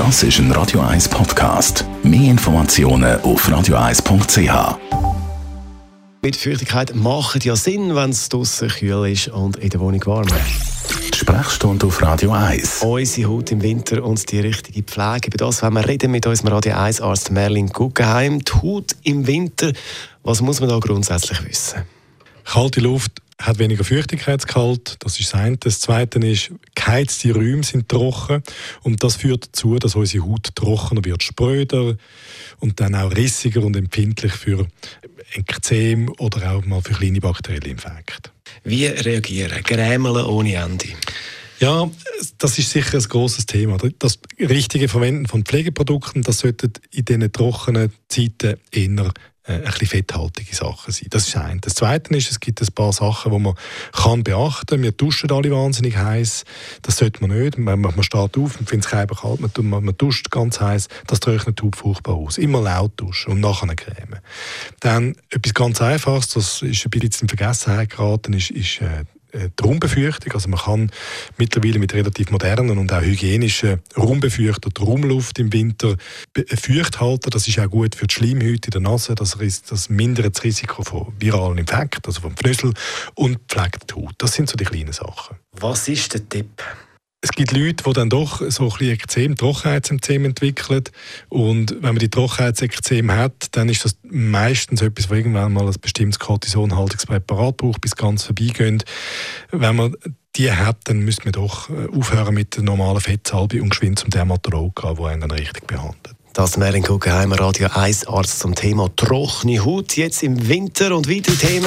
Das ist ein Radio 1 Podcast. Mehr Informationen auf radio1.ch. Mit Feuchtigkeit macht ja Sinn, wenn es draußen kühl ist und in der Wohnung warm. Die Sprechstunde auf Radio 1. Unsere Haut im Winter und die richtige Pflege. Über das wenn wir reden mit unserem Radio 1 Arzt Merlin Guggenheim. Die Haut im Winter, was muss man da grundsätzlich wissen? Kalte Luft hat weniger Feuchtigkeitsgehalt, das ist das eine. Das zweite ist, geheizte Räume sind trocken und das führt dazu, dass unsere Haut trockener wird, spröder und dann auch rissiger und empfindlich für Ekzem oder auch mal für kleine bakterielle Infekte. Wie reagieren? Grämeln ohne Ende? Ja, das ist sicher ein großes Thema. Das richtige Verwenden von Pflegeprodukten, das sollte in diesen trockenen Zeiten eher ein bisschen fetthaltige Sachen sein. Das ist ein. Das Zweite ist, es gibt ein paar Sachen, die man kann beachten. Wir duschen alle wahnsinnig heiß. Das sollte man nicht. Man, man steht auf und findet es kalt, man, man, man duscht ganz heiß. Das trocknet die Haut furchtbar aus. Immer laut duschen und nachher cremen. Dann etwas ganz Einfaches, das ist ein bisschen in Vergessenheit geraten, ist, ist äh, äh, die Raumbefeuchtung. Also man kann mittlerweile mit relativ modernen und auch hygienischen Raumbefeuchter die Raumluft im Winter äh, feucht halten. Das ist auch gut für die Schleimhäute in der Nase. Das, das mindert das Risiko von viralen Infekten, also vom Pfnüssel und pflegt die Haut. Das sind so die kleinen Sachen. Was ist der Tipp? Es gibt Leute, die dann doch so ein bisschen Ekzem, Trockenheitsexem entwickeln. Und wenn man die Trockenheitsexem hat, dann ist das meistens etwas, wo irgendwann mal ein bestimmtes Cortisonhaltungspräparat braucht, bis ganz vorbeigeht. Wenn man die hat, dann müsste man doch äh, aufhören mit der normalen Fettsalbe und geschwind zum Dermatolog gehen, der einen dann richtig behandelt. Das Merlin Guggenheimer Radio 1 Arzt zum Thema trockene Haut jetzt im Winter und weitere Themen.